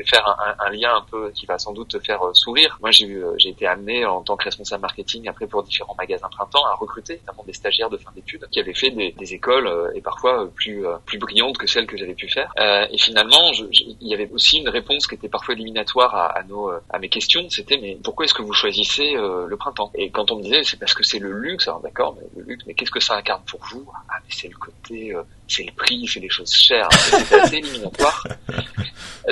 vais faire un, un, lien un peu qui va sans doute te faire sourire. Moi, j'ai j'ai été amené en tant que responsable marketing après pour différents magasins printemps à recruter notamment des stagiaires de fin d'études qui avaient fait des, des écoles et parfois plus plus brillantes que celles que j'avais pu faire. et finalement, il y avait aussi une réponse qui était parfois éliminatoire à, à nos à mes questions. C'était mais pourquoi est-ce que vous choisissez le printemps? Et quand on me disait c'est parce que c'est le luxe, alors d'accord, mais le luxe, mais qu'est-ce que ça incarne pour vous? Ah mais c'est le côté c'est le prix, c'est des choses chères. C'est assez éliminatoire.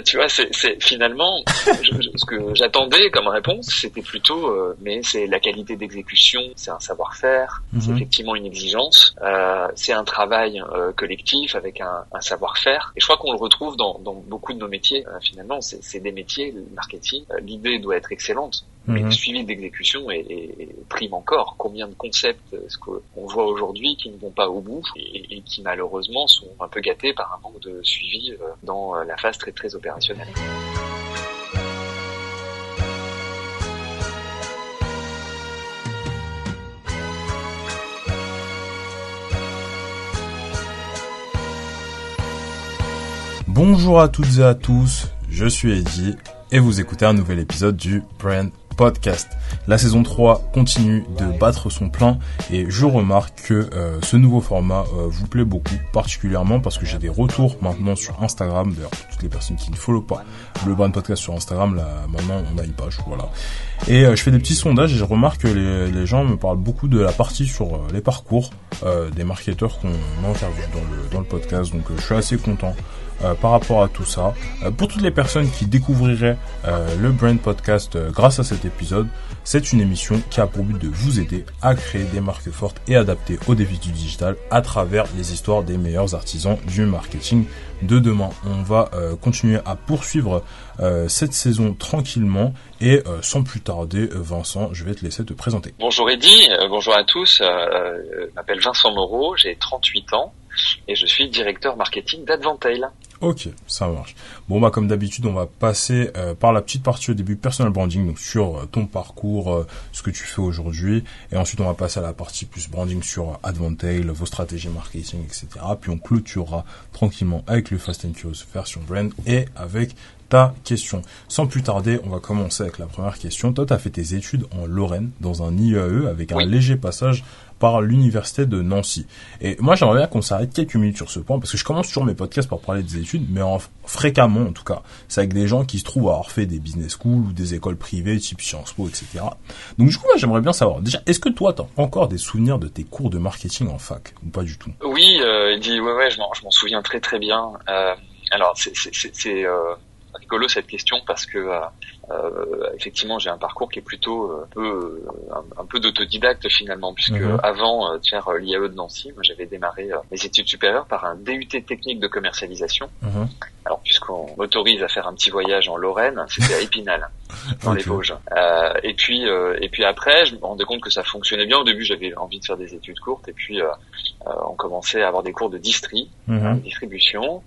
tu vois, c'est finalement ce que j'attendais comme réponse, c'était plutôt, euh, mais c'est la qualité d'exécution, c'est un savoir-faire, c'est mhm. effectivement une exigence, euh, c'est un travail euh, collectif avec un, un savoir-faire. Et je crois qu'on le retrouve dans, dans, beaucoup de nos métiers. Euh, finalement, c'est des métiers, le marketing. Euh, l'idée doit être excellente, mais le mhm. suivi d'exécution est, est, prime encore. Combien de concepts est-ce qu'on voit aujourd'hui qui ne vont pas au bout et, et qui malheureusement sont un peu gâtés par un manque de suivi euh, dans euh, la phase très très opérationnelle. Bonjour à toutes et à tous, je suis Eddie et vous écoutez un nouvel épisode du Brand podcast. La saison 3 continue de battre son plein et je remarque que euh, ce nouveau format euh, vous plaît beaucoup, particulièrement parce que j'ai des retours maintenant sur Instagram. D'ailleurs, toutes les personnes qui ne follow pas le Brand Podcast sur Instagram, là maintenant on a une page, voilà. Et euh, je fais des petits sondages et je remarque que les, les, gens me parlent beaucoup de la partie sur les parcours des marketeurs qu'on interviewe dans le, dans le podcast. Donc je suis assez content euh, par rapport à tout ça. Euh, pour toutes les personnes qui découvriraient euh, le Brand Podcast grâce à cet épisode, c'est une émission qui a pour but de vous aider à créer des marques fortes et adaptées aux défis du digital à travers les histoires des meilleurs artisans du marketing de demain. On va continuer à poursuivre cette saison tranquillement et sans plus tarder, Vincent, je vais te laisser te présenter. Bonjour Eddy, bonjour à tous. je m'appelle Vincent Moreau, j'ai 38 ans et je suis directeur marketing d'Advantail. Ok, ça marche. Bon bah comme d'habitude, on va passer euh, par la petite partie au début personal branding, donc sur euh, ton parcours, euh, ce que tu fais aujourd'hui, et ensuite on va passer à la partie plus branding sur Advantail, vos stratégies marketing, etc. Puis on clôturera tranquillement avec le Fast and version brand et avec ta question. Sans plus tarder, on va commencer avec la première question. Toi, tu as fait tes études en Lorraine, dans un IAE, avec un léger passage par l'université de Nancy. Et moi, j'aimerais bien qu'on s'arrête quelques minutes sur ce point, parce que je commence toujours mes podcasts par parler des études, mais en, fréquemment, en tout cas, c'est avec des gens qui se trouvent avoir fait des business schools ou des écoles privées, type Sciences Po, etc. Donc, du coup, moi, j'aimerais bien savoir, déjà, est-ce que toi, tu as encore des souvenirs de tes cours de marketing en fac, ou pas du tout? Oui, euh, il dit, ouais, ouais, je m'en souviens très très bien. Euh, alors, c'est euh, rigolo cette question parce que euh, euh, effectivement j'ai un parcours qui est plutôt euh, un peu un, peu d'autodidacte finalement puisque mhm. avant euh, tiens l'IAE de Nancy moi j'avais démarré mes études supérieures par un DUT technique de commercialisation mhm. alors puisqu'on m'autorise à faire un petit voyage en Lorraine c'était à Épinal dans les Vosges et puis et puis après je me rendais compte que ça fonctionnait bien au début j'avais envie de faire des études courtes et puis on commençait à avoir des cours de distri mhm. distribution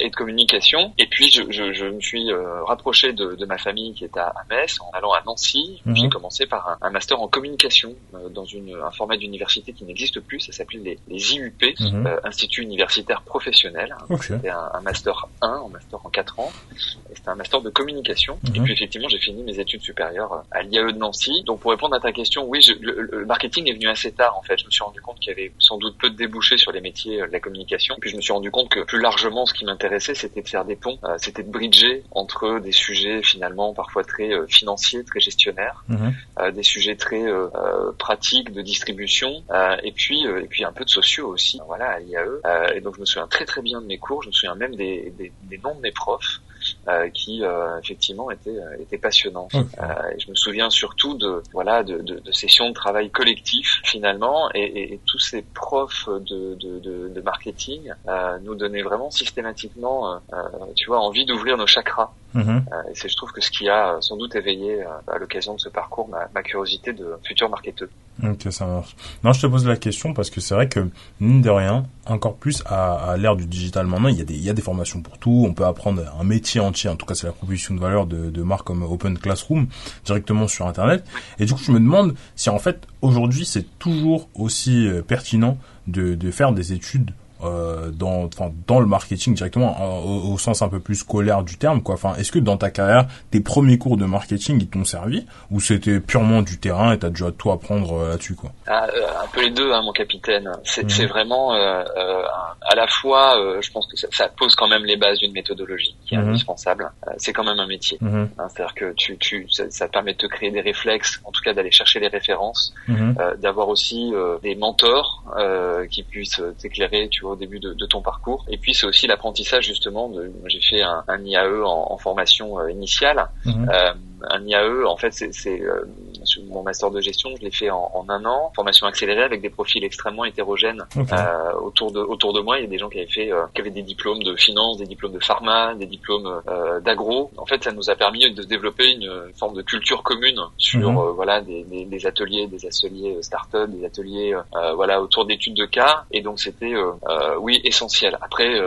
et de communication et puis je, je, je me suis rapproché de, de ma famille qui est à, Metz, en allant à Nancy. J'ai mhm. commencé par un, master en communication euh, dans une, un format d'université qui n'existe plus. Ça s'appelle les, les, IUP, mhm. euh, Institut universitaire professionnel. C'était un, un, master 1, un master en 4 ans. C'était un master de communication. Et mhm. puis effectivement, j'ai fini mes études supérieures euh, à l'IAE de Nancy. Donc pour répondre à ta question, oui, je, le, marketing est venu assez tard en fait. Je me suis rendu compte qu'il y avait sans doute peu de débouchés sur les métiers de la communication. Puis je me suis rendu compte que plus largement, ce qui m'intéressait, c'était de faire des ponts, c'était de bridger entre des sujets finalement parfois très euh, financiers, très gestionnaires, mhm. euh, des sujets très euh, pratiques de distribution, et puis et puis un peu de sociaux aussi. Voilà, à l'IAE. et donc je me souviens très très bien de mes cours. Je me souviens même des, des, des noms de mes profs. Euh, qui euh, effectivement était euh, était passionnant. et je me souviens surtout de voilà de, de, de, sessions de travail collectif finalement, et, et, et tous ces profs de, de, de marketing nous donnaient vraiment systématiquement, tu vois, envie d'ouvrir nos chakras. Mm-hmm. et c'est je trouve que ce qui a sans doute éveillé à l'occasion de ce parcours ma, ma curiosité de futur marketeur. Ok, ça marche. Non, je te pose la question parce que c'est vrai que, mine de rien, encore plus à, à l'ère du digital maintenant, il y, a des, il y a des formations pour tout. On peut apprendre un métier entier. En tout cas, c'est la proposition de valeur de, de marques comme Open Classroom directement sur Internet. Et du coup, je me demande si en fait, aujourd'hui, c'est toujours aussi euh, pertinent de, de faire des études euh, dans, enfin, dans le marketing directement, au, sens un peu plus scolaire du terme, quoi. Enfin, est-ce que dans ta carrière, tes premiers cours de marketing ils t'ont servi, ou c'était purement du terrain et t'as déjà tout apprendre euh, là-dessus, quoi? Ah, euh, Un peu les deux, hein, mon capitaine. C'est mhm. vraiment euh, à la fois, je pense que ça, ça, pose quand même les bases d'une méthodologie qui est mhm. indispensable. c'est quand même un métier. Mhm. Hein, C'est-à-dire que tu, tu, ça, ça, permet de te créer des réflexes, en tout cas d'aller chercher les références, d'avoir aussi des mentors qui puissent t'éclairer, tu vois, au début de, de ton parcours. Et puis c'est aussi l'apprentissage justement. De, j'ai fait un, un IAE en, en formation initiale. Euh, un IAE, en fait, c'est euh, mon master de gestion, je l'ai fait en, en, un an, formation accélérée avec des profils extrêmement hétérogènes euh, autour de autour de moi. Il y a des gens qui avaient fait, euh, qui avaient des diplômes de finance, des diplômes de pharma, des diplômes euh, d'agro. En fait, ça nous a permis de développer une forme de culture commune sur mhm. voilà des, des, des, ateliers, des ateliers start-up, des ateliers voilà autour d'études de cas. Et donc c'était oui essentiel. Après,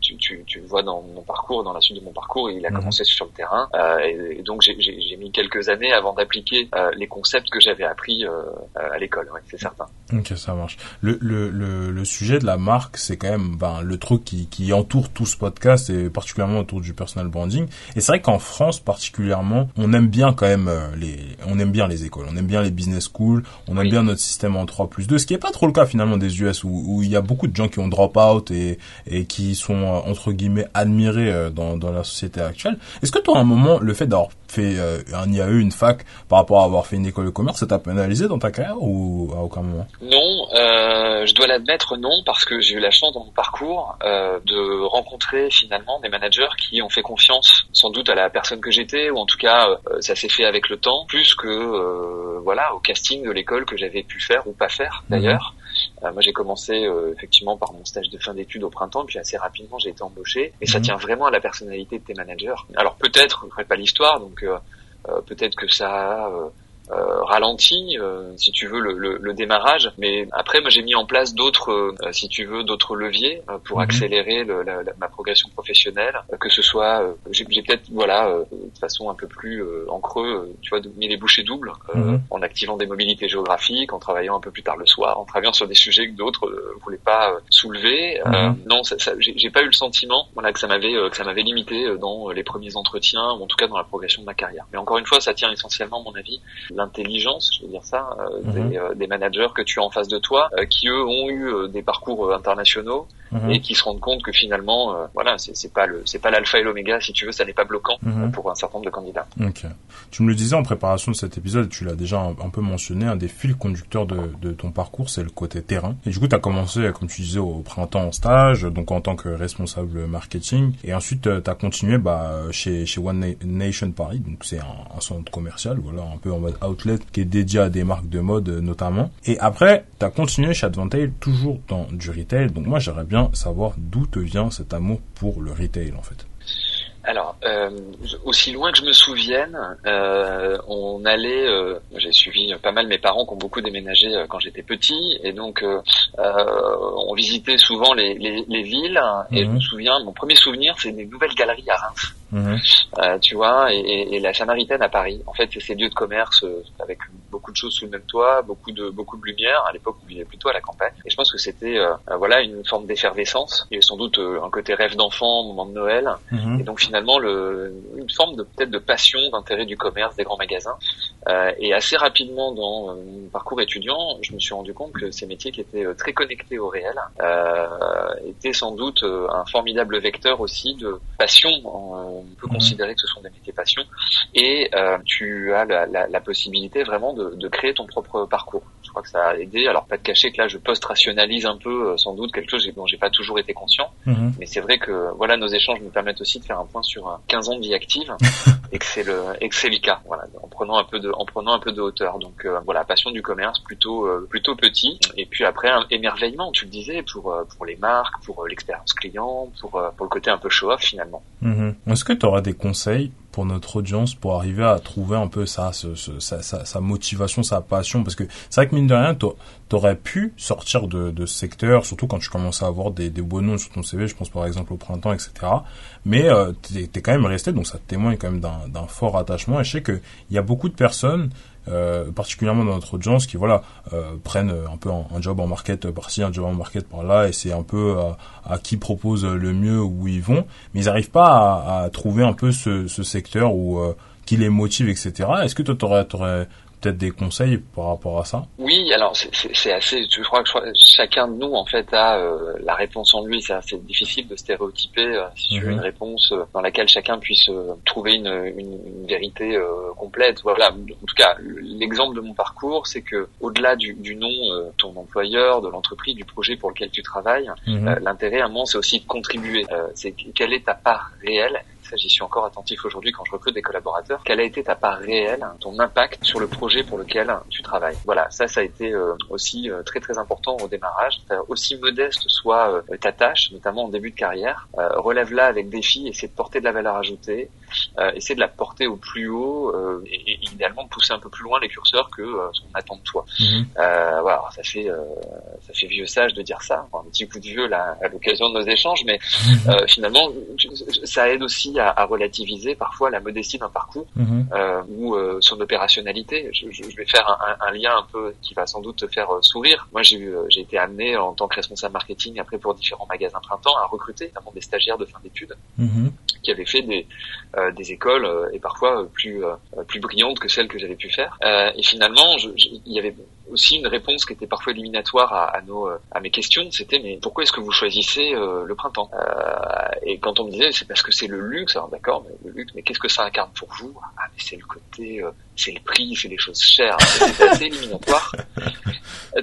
tu, tu, tu vois dans mon parcours, dans la suite de mon parcours, il a mhm. commencé sur le terrain. et, et donc j'ai j'ai mis quelques années avant d'appliquer euh, les concepts que j'avais appris euh, euh, à l'école, ouais, c'est certain. Ok, ça marche. Le, le, le, le sujet de la marque, c'est quand même ben, le truc qui, qui entoure tout ce podcast et particulièrement autour du personal branding. Et c'est vrai qu'en France particulièrement, on aime bien quand même les, on aime bien les écoles, on aime bien les business schools, on aime bien notre système en 3 plus 2, ce qui est pas trop le cas finalement des US où, où il y a beaucoup de gens qui ont drop out et, et qui sont entre guillemets admirés dans, dans la société actuelle. Est-ce que toi à un moment, le fait d'avoir fait euh, un IAE, une fac, par rapport à avoir fait une école de commerce, ça t'a pénalisé dans ta carrière ou à aucun moment? Non, euh, je dois l'admettre non, parce que j'ai eu la chance dans mon parcours euh, de rencontrer finalement des managers qui ont fait confiance sans doute à la personne que j'étais, ou en tout cas ça s'est fait avec le temps, plus que voilà au casting de l'école que j'avais pu faire ou pas faire mhm. d'ailleurs. Euh, moi, j'ai commencé euh, effectivement par mon stage de fin d'études au printemps, puis assez rapidement, j'ai été embauché. Et ça mhm. tient vraiment à la personnalité de tes managers. Alors peut-être, je ne pas l'histoire, donc euh, peut-être que ça euh, ralenti, euh, si tu veux, le, le, le, démarrage. Mais après, moi, j'ai mis en place d'autres, euh, si tu veux, d'autres leviers pour mhm. accélérer le, la, ma progression professionnelle. que ce soit, j'ai peut-être, voilà, de façon un peu plus en creux, tu vois, mis les bouchées doubles, mhm. en activant des mobilités géographiques, en travaillant un peu plus tard le soir, en travaillant sur des sujets que d'autres ne voulaient pas soulever. Mhm. non, ça, ça, j'ai pas eu le sentiment, voilà, que ça m'avait, que ça m'avait limité dans les premiers entretiens, ou en tout cas dans la progression de ma carrière. Mais encore une fois, ça tient essentiellement, à mon avis, l'intelligence, je veux dire ça, euh, mhm. des, euh, des, managers que tu as en face de toi, euh, qui eux ont eu des parcours internationaux mhm. et qui se rendent compte que finalement, voilà, c'est pas le, c'est pas l'alpha et l'oméga, si tu veux, ça n'est pas bloquant mhm. pour un certain nombre de candidats. Ok. Tu me le disais en préparation de cet épisode, tu l'as déjà un, peu mentionné, un des fils conducteurs de, de ton parcours, c'est le côté terrain. Et du coup, tu as commencé, comme tu disais, au printemps en stage, donc en tant que responsable marketing, et ensuite tu as continué bah, chez, chez One Nation Paris, donc c'est un, un centre commercial, voilà, un peu en mode outlet qui est dédié à des marques de mode euh, notamment. Et après, tu as continué chez Advantage toujours dans du retail. Donc moi, j'aimerais bien savoir d'où te vient cet amour pour le retail en fait. Alors, euh, aussi loin que je me souvienne, euh, on allait, euh, j'ai suivi pas mal mes parents qui ont beaucoup déménagé quand j'étais petit, et donc on visitait souvent les, les, les villes. Et je me mhm. souviens, mon premier souvenir, c'est des nouvelles galeries à Reims. Mhm. tu vois, et, et, la Samaritaine à Paris. En fait, c'est ces lieux de commerce avec beaucoup de choses sous le même toit, beaucoup de beaucoup de lumière. À l'époque, on vivait plutôt à la campagne. Et je pense que c'était voilà une forme d'effervescence. Il y sans doute un côté rêve d'enfant, moment de Noël. Mhm. Et donc finalement le, une forme de peut-être de passion, d'intérêt du commerce, des grands magasins. Euh, et assez rapidement dans euh, mon parcours étudiant, je me suis rendu compte que ces métiers qui étaient euh, très connectés au réel euh, étaient sans doute euh, un formidable vecteur aussi de passion. On peut mhm. considérer que ce sont des métiers passion. Et tu as la, la, la, possibilité vraiment de, de créer ton propre parcours je crois que ça a aidé. Alors pas de cacher que là je post-rationalise un peu sans doute quelque chose dont j'ai pas toujours été conscient, mhm. mais c'est vrai que voilà nos échanges me permettent aussi de faire un point sur 15 ans de vie active et que. Voilà, en prenant un peu de en prenant un peu de hauteur. Donc euh, voilà, passion du commerce plutôt euh, plutôt petit et puis après un émerveillement, tu le disais, pour euh, pour les marques, pour l'expérience client, pour pour le côté un peu show off finalement. Mhm. Est-ce que tu auras des conseils pour notre audience pour arriver à trouver un peu ça, sa, motivation, sa passion? Parce que c'est vrai que mine de rien, t'aurais pu sortir de, de ce secteur, surtout quand tu commences à avoir des, des beaux noms sur ton CV, je pense par exemple au printemps, etc. Mais euh, t'es es quand même resté, donc ça témoigne quand même d'un fort attachement. Et je sais qu'il y a beaucoup de personnes particulièrement dans notre audience, qui voilà prennent un peu un, job en market par-ci, un job en market par-là, et c'est un peu à, qui propose le mieux où ils vont, mais ils n'arrivent pas à, trouver un peu ce, ce secteur où qui les motive, etc. Est-ce que toi, t'aurais, t'aurais peut-être des conseils par rapport à ça Oui, alors c'est assez. Je crois que chacun de nous en fait a euh, la réponse en lui. C'est assez difficile de stéréotyper euh, sur mhm. une réponse euh, dans laquelle chacun puisse trouver une, une, une vérité complète. Voilà. En tout cas, l'exemple de mon parcours, c'est que au-delà du, du, nom, ton employeur, de l'entreprise, du projet pour lequel tu travailles, mhm. l'intérêt à moment, c'est aussi de contribuer. c'est quelle est ta part réelle ça j'y suis encore attentif aujourd'hui quand je recrute des collaborateurs, quelle a été ta part réelle, ton impact sur le projet pour lequel tu travailles? Voilà, ça ça a été euh, aussi euh, très très important au démarrage. Aussi modeste soit euh, ta tâche, notamment en début de carrière, relève-la avec défi, essaie de porter de la valeur ajoutée, essaie de la porter au plus haut et, idéalement de pousser un peu plus loin les curseurs que ce qu'on attend de toi. Mhm. voilà, ça fait ça fait vieux sage de dire ça, un petit coup de vieux là à l'occasion de nos échanges, mais finalement ça aide aussi à, relativiser parfois la modestie d'un parcours euh, ou euh, son opérationnalité. Je, je, vais faire un, un, lien un peu qui va sans doute te faire euh, sourire. Moi, j'ai euh, j'ai été amené en tant que responsable marketing après pour différents magasins printemps à recruter notamment des stagiaires de fin d'études mhm. qui avaient fait des euh, des écoles et parfois plus plus brillantes que celles que j'avais pu faire. et finalement, il y avait aussi une réponse qui était parfois éliminatoire à, à nos à mes questions. C'était mais pourquoi est-ce que vous choisissez le printemps? Et quand on me disait c'est parce que c'est le luxe alors d'accord, mais le luxe, mais qu'est-ce que ça incarne pour vous? Ah, mais c'est le côté, euh, c'est le prix, c'est les choses chères, c'est assez éliminatoire.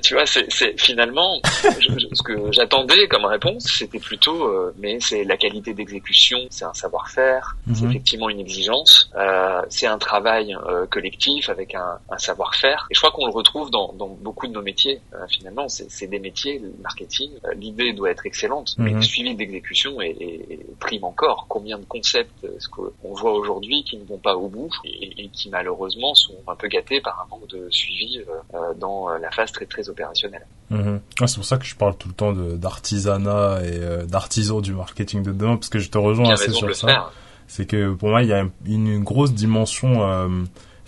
tu vois, c'est finalement ce que j'attendais comme réponse, c'était plutôt, euh, mais c'est la qualité d'exécution, c'est un savoir-faire, c'est mhm. effectivement une exigence, euh, c'est un travail euh, collectif avec un, un savoir-faire. Et je crois qu'on le retrouve dans, dans, beaucoup de nos métiers. Euh, finalement, c'est des métiers, le marketing. L'idée doit être excellente, mais mhm. le suivi d'exécution est, est, prime encore. Combien de concepts est-ce qu'on voit aujourd'hui qui ne vont pas au bout et, et, qui malheureusement sont un peu gâtés par un manque de suivi dans la phase très très opérationnel. Mhm. Ah, c'est pour ça que je parle tout le temps d'artisanat et euh, d'artisans du marketing de demain, parce que je te rejoins assez sur ça. C'est que pour moi, il y a une, grosse dimension euh,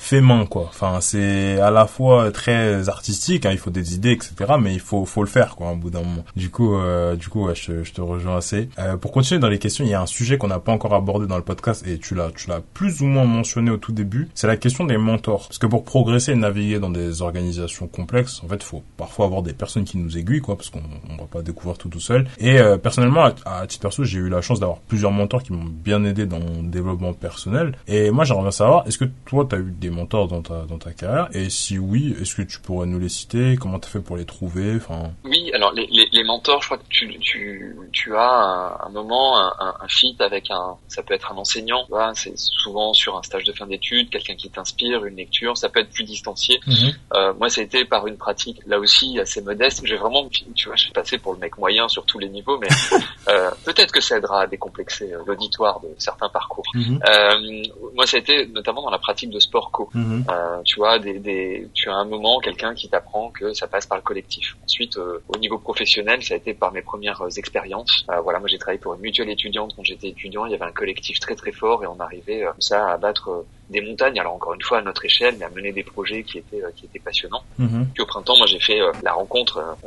fait main quoi. Enfin, c'est à la fois très artistique, hein, il faut des idées, etc. Mais il faut faut le faire quoi, au bout d'un moment. Du coup, euh, du coup, ouais, je, je, te rejoins assez. Euh, pour continuer dans les questions, il y a un sujet qu'on n'a pas encore abordé dans le podcast et tu l'as tu l'as plus ou moins mentionné au tout début. C'est la question des mentors. Parce que pour progresser et naviguer dans des organisations complexes, en fait, faut parfois avoir des personnes qui nous aiguillent quoi, parce qu'on on va pas découvrir tout tout seul. Et euh, personnellement, à, à, titre perso, j'ai eu la chance d'avoir plusieurs mentors qui m'ont bien aidé dans mon développement personnel. Et moi, j'aimerais savoir, est-ce que toi, tu as eu des mentors dans ta, dans ta carrière Et si oui, est-ce que tu pourrais nous les citer? Comment tu as fait pour les trouver? Enfin... Oui, alors les, les, les, mentors, je crois que tu, tu, tu as un, un moment, un, un, fit avec un, ça peut être un enseignant, c'est souvent sur un stage de fin d'études, quelqu'un qui t'inspire, une lecture, ça peut être plus distancié. Mhm. euh, moi, ça a été par une pratique, là aussi, assez modeste. J'ai vraiment, tu vois, je suis passé pour le mec moyen sur tous les niveaux, mais euh, peut-être que ça aidera à décomplexer euh, l'auditoire de certains parcours. Mhm. euh, moi, ça a été notamment dans la pratique de sport co. Euh, tu vois, des, des, tu as un moment quelqu'un qui t'apprend que ça passe par le collectif. Ensuite, euh, au niveau professionnel, ça a été par mes premières euh, expériences. voilà, moi j'ai travaillé pour une mutuelle étudiante quand j'étais étudiant. Il y avait un collectif très très fort et on arrivait ça à battre des montagnes. Alors encore une fois à notre échelle, mais à mener des projets qui étaient qui étaient passionnants. Mhm. Puis au printemps, moi j'ai fait la rencontre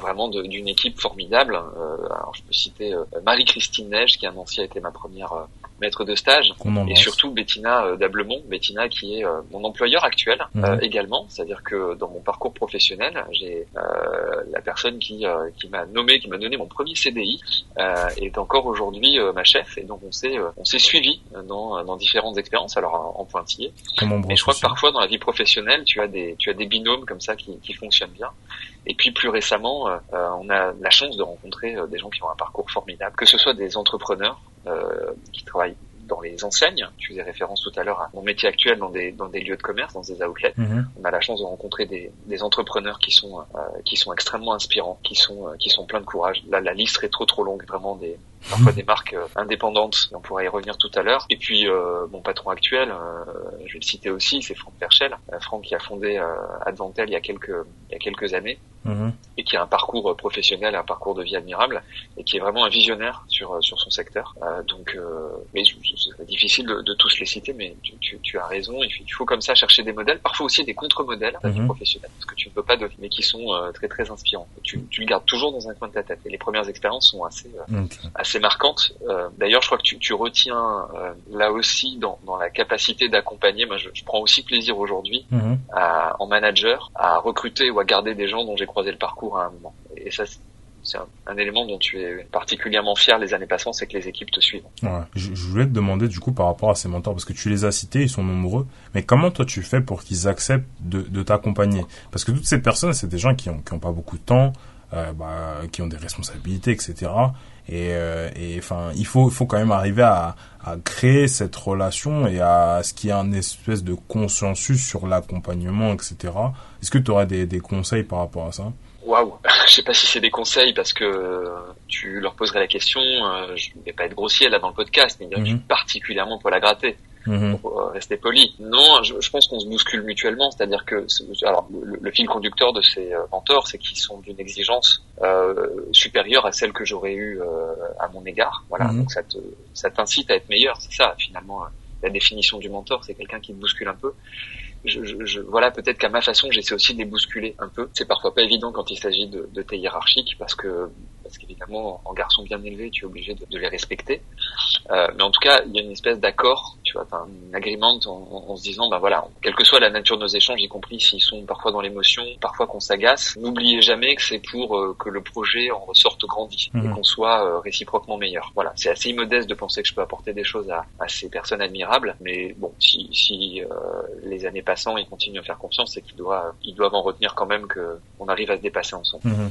vraiment d'une équipe formidable. alors je peux citer Marie-Christine Neige qui à Nancy a été ma première maître de stage. Et surtout Bettina Dablemont, Bettina qui est mon employeur actuel mhm. euh, également, c'est-à-dire que dans mon parcours professionnel, j'ai euh, la personne qui euh, qui m'a nommé, qui m'a donné mon premier CDI est encore aujourd'hui ma chef. Et donc on s'est on s'est suivi dans dans différentes expériences. Alors en, pointillé. Et je crois que parfois dans la vie professionnelle, tu as des tu as des binômes comme ça qui qui fonctionnent bien. Et puis plus récemment, on a la chance de rencontrer des gens qui ont un parcours formidable, que ce soit des entrepreneurs qui travaillent dans les enseignes. Tu faisais référence tout à l'heure à mon métier actuel dans des, dans des lieux de commerce, dans des outlets. Mhm. On a la chance de rencontrer des, des entrepreneurs qui sont, euh, qui sont extrêmement inspirants, qui sont, euh, qui sont pleins de courage. Là, la liste est trop trop longue, vraiment des, parfois des marques indépendantes. On pourra y revenir tout à l'heure. Et puis mon patron actuel, je vais le citer aussi, c'est Franck Perchel. Franck qui a fondé Adventel il y a quelques il y a quelques années Mhm. et qui a un parcours professionnel, un parcours de vie admirable et qui est vraiment un visionnaire sur sur son secteur. Euh, donc, euh, mais c'est difficile de, de, tous les citer, mais tu, tu, tu as raison. Il faut, comme ça chercher des modèles, parfois aussi des contre-modèles mm professionnels, parce que tu ne peux pas mais qui sont euh, très très inspirants. Tu, tu le gardes toujours dans un coin de ta tête. Et les premières expériences sont assez euh, assez marquantes. Euh, d'ailleurs, je crois que tu, tu retiens là aussi dans, dans la capacité d'accompagner. Moi, je, je, prends aussi plaisir aujourd'hui mhm. en manager à recruter ou à garder des gens dont j'ai croiser le parcours à un moment. Et ça, c'est un, élément dont tu es particulièrement fier les années passantes, c'est que les équipes te suivent. Ouais. Je, voulais te demander du coup par rapport à ces mentors, parce que tu les as cités, ils sont nombreux, mais comment toi tu fais pour qu'ils acceptent de, de t'accompagner? Parce que toutes ces personnes, c'est des gens qui ont, qui ont pas beaucoup de temps, euh, bah, qui ont des responsabilités, etc. Et, euh, et enfin, il faut, il faut quand même arriver à, à créer cette relation et à ce qu'il y ait un espèce de consensus sur l'accompagnement, etc. Est-ce que tu aurais des, des conseils par rapport à ça? Waouh, je sais pas si c'est des conseils parce que tu leur poserais la question. Euh, je vais pas être grossier là dans le podcast, mais mm particulièrement pour la gratter. Mhm. pour euh, rester poli. Non, je, je pense qu'on se bouscule mutuellement, c'est-à-dire que alors le, fil conducteur de ces euh, mentors, c'est qu'ils sont d'une exigence euh, supérieure à celle que j'aurais eue euh, à mon égard. Voilà, mhm. donc ça te ça t'incite à être meilleur, c'est ça finalement la définition du mentor, c'est quelqu'un qui te bouscule un peu. Je, je, je, voilà, peut-être qu'à ma façon, j'essaie aussi de les bousculer un peu. C'est parfois pas évident quand il s'agit de, de tes hiérarchiques, parce que parce qu'évidemment, en garçon bien élevé, tu es obligé de, de les respecter. Euh, mais en tout cas, il y a une espèce d'accord, tu vois, un agreement en, en, se disant, ben voilà, quelle que soit la nature de nos échanges, y compris s'ils sont parfois dans l'émotion, parfois qu'on s'agace, n'oubliez jamais que c'est pour euh, que le projet en ressorte grandi et mhm. qu'on soit euh, réciproquement meilleur. Voilà, c'est assez immodeste de penser que je peux apporter des choses à, à ces personnes admirables, mais bon, si, si euh, les années passant, ils continuent à faire confiance, c'est qu'ils doivent, ils doivent en retenir quand même que on arrive à se dépasser ensemble. Mhm.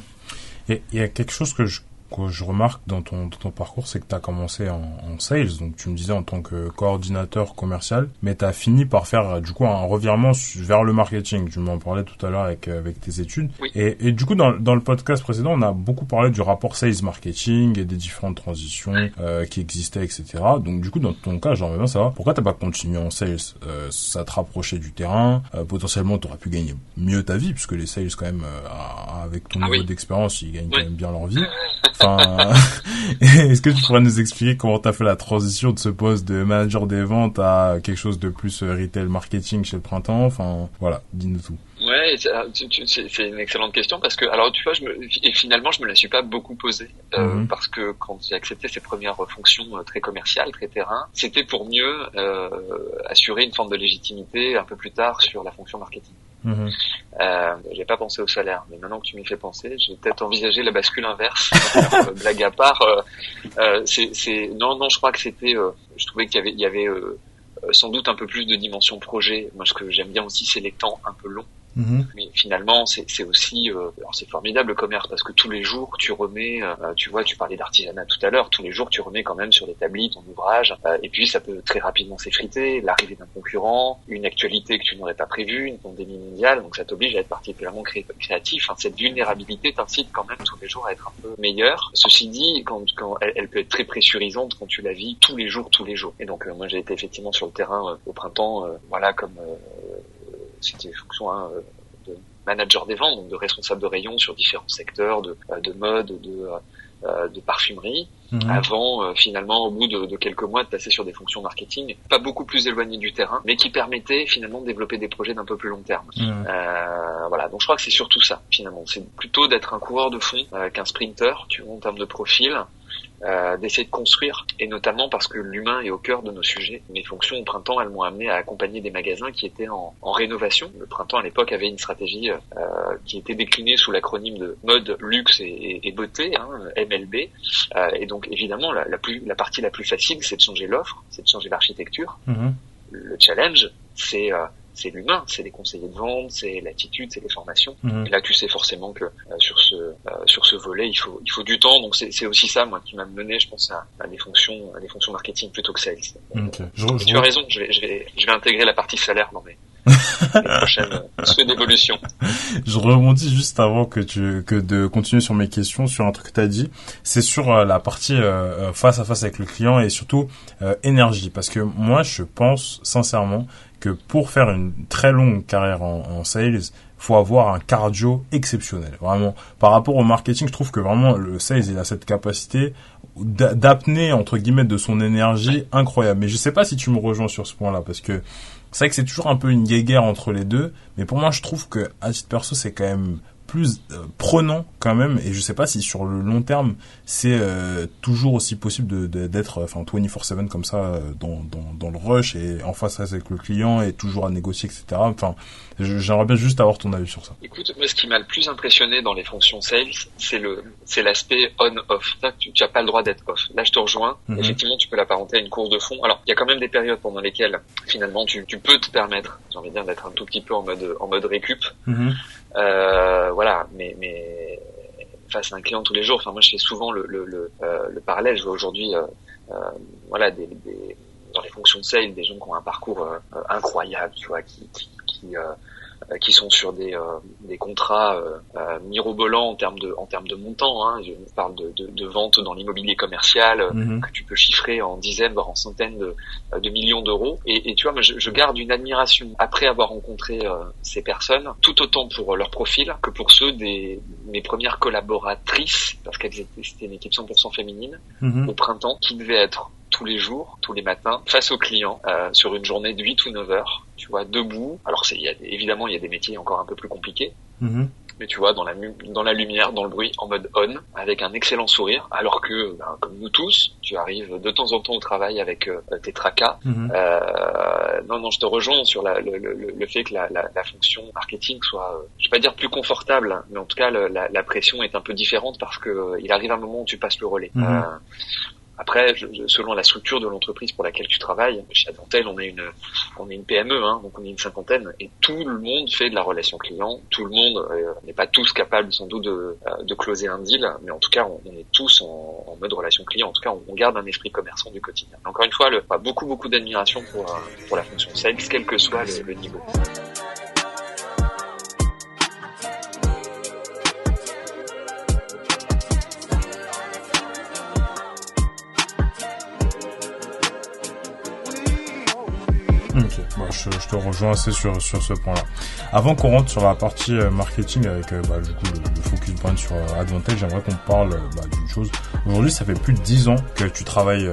Il y a quelque chose que je que je remarque dans ton, ton parcours, c'est que tu as commencé en, en, sales, donc tu me disais en tant que coordinateur commercial, mais tu as fini par faire du coup un revirement vers le marketing. Tu m'en parlais tout à l'heure avec, avec tes études. Et, et, du coup, dans, dans le podcast précédent, on a beaucoup parlé du rapport sales marketing et des différentes transitions euh, qui existaient, etc. Donc du coup, dans ton cas, j'aimerais bien savoir pourquoi t'as pas continué en sales? Euh, ça te rapprochait du terrain? Euh, potentiellement, tu aurais pu gagner mieux ta vie, puisque les sales, quand même, euh, avec ton ah niveau d'expérience, ils gagnent quand même bien leur vie. Enfin, est-ce que tu pourrais nous expliquer comment tu fait la transition de ce poste de manager des ventes à quelque chose de plus euh, retail marketing chez le printemps? Enfin, voilà, dis-nous tout. Ouais, c'est une excellente question parce que alors tu vois, je me, et finalement je me la suis pas beaucoup posée euh, mhm. parce que quand j'ai accepté ces premières fonctions euh, très commerciales, très terrain, c'était pour mieux euh, assurer une forme de légitimité un peu plus tard sur la fonction marketing. Mmh. Euh, j'ai pas pensé au salaire, mais maintenant que tu m'y fais penser, j'ai peut-être envisagé la bascule inverse. Euh, blague à part, euh, euh, c'est, non, non, je crois que c'était, euh, je trouvais qu'il y avait, il y avait sans doute un peu plus de dimension projet. Moi, ce que j'aime bien aussi, c'est les temps un peu longs. Mhm. Mais finalement, c'est aussi, euh, c'est formidable le commerce parce que tous les jours, tu remets, euh, tu vois, tu parlais d'artisanat tout à l'heure, tous les jours, tu remets quand même sur l'établi ton ouvrage. Euh, et puis, ça peut très rapidement s'effriter, l'arrivée d'un concurrent, une actualité que tu n'aurais pas prévue, une pandémie mondiale. Donc, ça t'oblige à être particulièrement créatif. Enfin, cette vulnérabilité t'incite quand même tous les jours à être un peu meilleur. Ceci dit, quand, quand elle, peut être très pressurisante quand tu la vis tous les jours, tous les jours. Et donc, moi, j'ai été effectivement sur le terrain au printemps, voilà, comme c'était une fonction hein, de manager des ventes, donc de responsable de rayon sur différents secteurs de, euh, de mode, de, euh, de parfumerie, mhm. avant euh, finalement au bout de, de, quelques mois de passer sur des fonctions marketing, pas beaucoup plus éloignées du terrain, mais qui permettaient finalement de développer des projets d'un peu plus long terme. Mhm. Euh, voilà, donc je crois que c'est surtout ça finalement, c'est plutôt d'être un coureur de fond qu'un sprinter, tu vois, en termes de profil, euh, d'essayer de construire, et notamment parce que l'humain est au cœur de nos sujets. Mes fonctions au printemps, elles m'ont amené à accompagner des magasins qui étaient en, en rénovation. Le printemps, à l'époque, avait une stratégie euh, qui était déclinée sous l'acronyme de mode, luxe et, et, beauté, hein, MLB. Euh, et donc, évidemment, la, la, plus, la partie la plus facile, c'est de changer l'offre, c'est de changer l'architecture. Mm-hmm. Le challenge, c'est euh, c'est l'humain, c'est les conseillers de vente, c'est l'attitude, c'est les formations. Et là, tu sais forcément que euh, sur ce euh, sur ce volet, il faut il faut du temps. Donc c'est aussi ça, moi, qui m'a mené, je pense, à, à, des fonctions à des fonctions marketing plutôt que sales. Okay. tu as raison, je vais je vais je vais intégrer la partie salaire dans mes les prochaines souhaits d'évolution. Je rebondis juste avant que tu que de continuer sur mes questions sur un truc que tu as dit, c'est sur euh, la partie euh, face à face avec le client et surtout énergie parce que moi je pense sincèrement que pour faire une très longue carrière en, en sales, faut avoir un cardio exceptionnel. Vraiment, par rapport au marketing, je trouve que vraiment le sales, il a cette capacité d'apnée entre guillemets de son énergie incroyable. Mais je sais pas si tu me rejoins sur ce point-là parce que c'est vrai que c'est toujours un peu une guéguerre entre les deux. Mais pour moi, je trouve que à titre perso, c'est quand même plus euh, prenant quand même et je sais pas si sur le long terme c'est euh, toujours aussi possible de, d'être enfin 24/7 comme ça euh, dans, dans, dans le rush et en face avec le client et toujours à négocier etc enfin j'aimerais bien juste avoir ton avis sur ça écoute moi ce qui m'a le plus impressionné dans les fonctions sales c'est le c'est l'aspect on off tu, tu as pas le droit d'être off là je te rejoins mhm. effectivement tu peux l'apparenter à une course de fond alors il y a quand même des périodes pendant lesquelles finalement tu, tu peux te permettre j'ai envie de dire d'être un tout petit peu en mode en mode récup mhm. Euh, voilà, mais, mais face à un client tous les jours. Enfin, moi, je fais souvent le, le, le, euh, le parallèle. Je vois aujourd'hui, euh, euh voilà, des, des, dans les fonctions de sales, des gens qui ont un parcours euh, incroyable, tu vois, qui, qui, qui euh, qui sont sur des, euh, des contrats euh, mirobolants en termes de en termes de montant. Hein. Je parle de, de, de vente dans l'immobilier commercial mhm. que tu peux chiffrer en dizaines voire en centaines de, de millions d'euros. Et, et, tu vois, moi, je, je, garde une admiration après avoir rencontré ces personnes, tout autant pour leur profil que pour ceux des mes premières collaboratrices, parce qu'elles étaient c'était une équipe 100% féminine mhm. au printemps, qui devait être tous les jours, tous les matins, face aux clients, euh, sur une journée de 8 ou 9 heures, tu vois, debout. Alors, y a, évidemment, il y a des métiers encore un peu plus compliqués. Mm-hmm. Mais tu vois, dans la, dans la lumière, dans le bruit, en mode on, avec un excellent sourire, alors que, ben, comme nous tous, tu arrives de temps en temps au travail avec euh, tes tracas. Mm-hmm. euh, non, non, je te rejoins sur la, le, le, le, fait que la, la, la, fonction marketing soit, euh, je vais pas dire plus confortable, mais en tout cas, la, la, pression est un peu différente parce que euh, il arrive un moment où tu passes le relais. Mm-hmm. Euh, après, selon la structure de l'entreprise pour laquelle tu travailles, chez Adentel, on est une, on est une PME, hein, donc on est une cinquantaine, et tout le monde fait de la relation client. Tout le monde euh, n'est pas tous capables sans doute de, euh, de closer un deal, mais en tout cas, on, est tous en, en, mode relation client. En tout cas, on, garde un esprit commerçant du quotidien. encore une fois, le, beaucoup beaucoup d'admiration pour euh, pour la fonction sales, quel que soit le, le niveau. Je, te rejoins assez sur, sur ce point-là. Avant qu'on rentre sur la partie euh, marketing avec euh, bah, le, focus point sur euh, Advantage, j'aimerais qu'on parle bah, d'une chose. Aujourd'hui, ça fait plus de 10 ans que tu travailles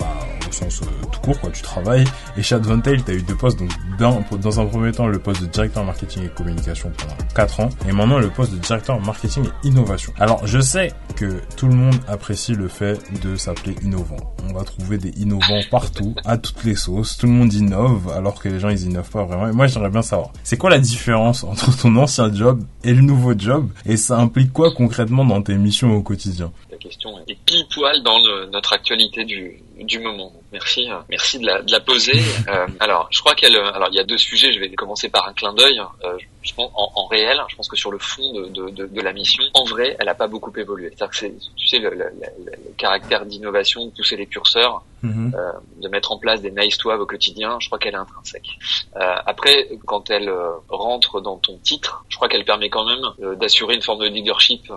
bah, sens tout court, quoi. Tu travailles et chez Advantage, tu as eu deux postes. Donc dans, dans un premier temps, le poste de directeur marketing et communication pendant 4 ans et maintenant le poste de directeur marketing et innovation. Alors, je sais que tout le monde apprécie le fait de s'appeler innovant. On va trouver des innovants partout, à toutes les sauces. Tout le monde innove alors que les gens ils innovent pas vraiment. Et moi j'aimerais bien savoir, c'est quoi la différence entre ton ancien job et le nouveau job? Et ça implique quoi concrètement dans tes missions au quotidien? La question est pile poil dans notre actualité du, du moment. Merci, euh, merci de la, de la poser. Euh, alors, je crois qu'elle, alors il y a deux sujets. Je vais commencer par un clin d'œil. Euh, je pense en, en, réel, je pense que sur le fond de, de, de, de la mission, en vrai, elle n'a pas beaucoup évolué. C'est-à-dire que c'est, tu sais, le, le, le caractère d'innovation, de pousser les curseurs, mhm. euh, de mettre en place des nice to have au quotidien, je crois qu'elle est intrinsèque. Euh, après, quand elle euh, rentre dans ton titre, je crois qu'elle permet quand même euh, d'assurer une forme de leadership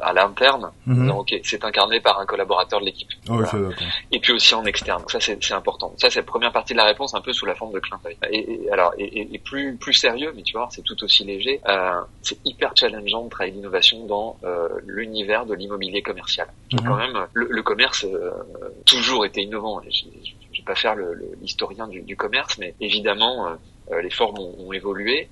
à l'interne. Mhm. Ok, c'est incarné par un collaborateur de l'équipe. Oh, et puis aussi en externe. Donc ça, c'est important. Ça, c'est la première partie de la réponse, un peu sous la forme de clin d'œil. Et, et, alors, et, et, plus plus sérieux, mais tu vois, c'est tout aussi léger. Euh, c'est hyper challengeant de travailler l'innovation dans euh, l'univers de l'immobilier commercial. Mhm. Quand même, le, le commerce euh, toujours été innovant. Je, je, vais pas faire l'historien du, du, commerce, mais évidemment, euh, euh, les formes ont, ont évolué.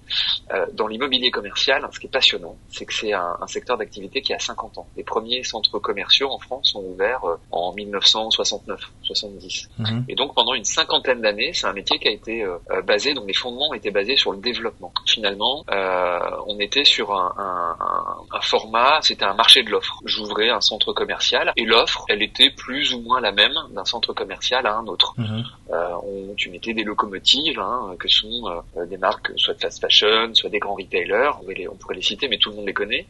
Euh, dans l'immobilier commercial, ce qui est passionnant, c'est que c'est un, un, secteur d'activité qui a 50 ans. Les premiers centres commerciaux en France sont ouverts euh, en 1969-70. Mhm. Et donc pendant une cinquantaine d'années, c'est un métier qui a été euh, basé, donc les fondements étaient basés sur le développement. Finalement, euh, on était sur un, un, un format, c'était un marché de l'offre. J'ouvrais un centre commercial et l'offre, elle était plus ou moins la même d'un centre commercial à un autre. Mhm. On, tu mettais des locomotives, hein, que sont sont euh, des marques soit de fast fashion, soit des grands retailers, on, les, on pourrait les citer, mais tout le monde les connaît.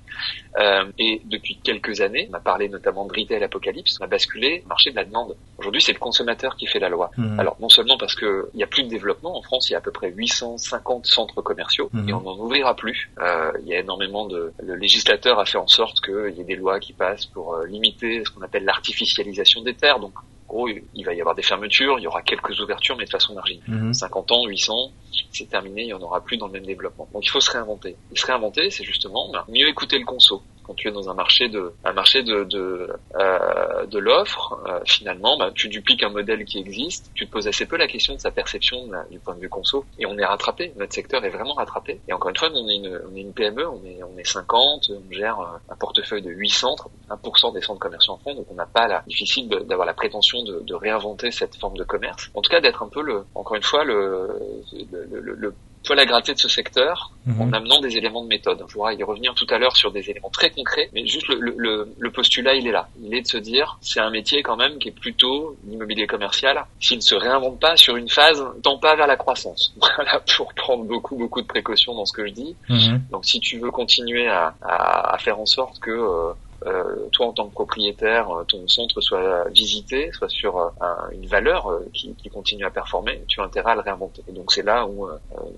Euh, et depuis quelques années, on a parlé notamment de retail apocalypse, on a basculé au marché de la demande. Aujourd'hui, c'est le consommateur qui fait la loi. Mmh. Alors non seulement parce qu'il n'y a plus de développement, en France, il y a à peu près 850 centres commerciaux, mmh. et on n'en ouvrira plus. Euh, il y a énormément de... Le législateur a fait en sorte qu'il y ait des lois qui passent pour euh, limiter ce qu'on appelle l'artificialisation des terres, donc gros, il va y avoir des fermetures, il y aura quelques ouvertures, mais de façon marginale. 50 mhm. ans, 800, c'est terminé, il n'y en aura plus dans le même développement. Donc il faut se réinventer. Et se réinventer, c'est justement ben, mieux écouter le conso quand tu es dans un marché de un marché de de, euh, de l'offre, euh, finalement, bah, tu dupliques un modèle qui existe, tu te poses assez peu la question de sa perception du point de vue conso, et on est rattrapé. Notre secteur est vraiment rattrapé. Et encore une fois, on est une, on est une PME, on est on est 50, on gère un portefeuille de 8 centres, 1% des centres commerciaux en France, donc on n'a pas la difficile d'avoir la prétention de, de, réinventer cette forme de commerce. En tout cas, d'être un peu le, encore une fois, le, le, le poil à gratter de ce secteur mhm. en amenant des éléments de méthode. Je pourrais y revenir tout à l'heure sur des éléments très concrets, mais juste le, le, le, postulat, il est là. Il est de se dire, c'est un métier quand même qui est plutôt l'immobilier commercial, s'il ne se réinvente pas sur une phase, tend pas vers la croissance. Voilà, pour prendre beaucoup, beaucoup de précautions dans ce que je dis. Mhm. Donc si tu veux continuer à, à, à, faire en sorte que... Euh, euh, toi en tant que propriétaire, euh, ton centre soit visité, soit sur euh, une valeur qui, qui, continue à performer, tu as intérêt à le réinventer. Et donc c'est là où,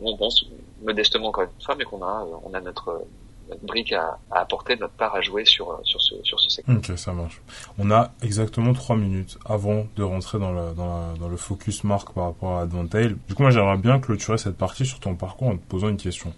on pense modestement encore une fois, mais qu'on a, on a notre brique à, apporter, notre part à jouer sur, sur, ce, sur ce secteur. Ok, ça marche. On a exactement trois minutes avant de rentrer dans, la, dans, dans le focus marque par rapport à Advantail. Du coup, moi, j'aimerais bien clôturer cette partie sur ton parcours en te posant une question.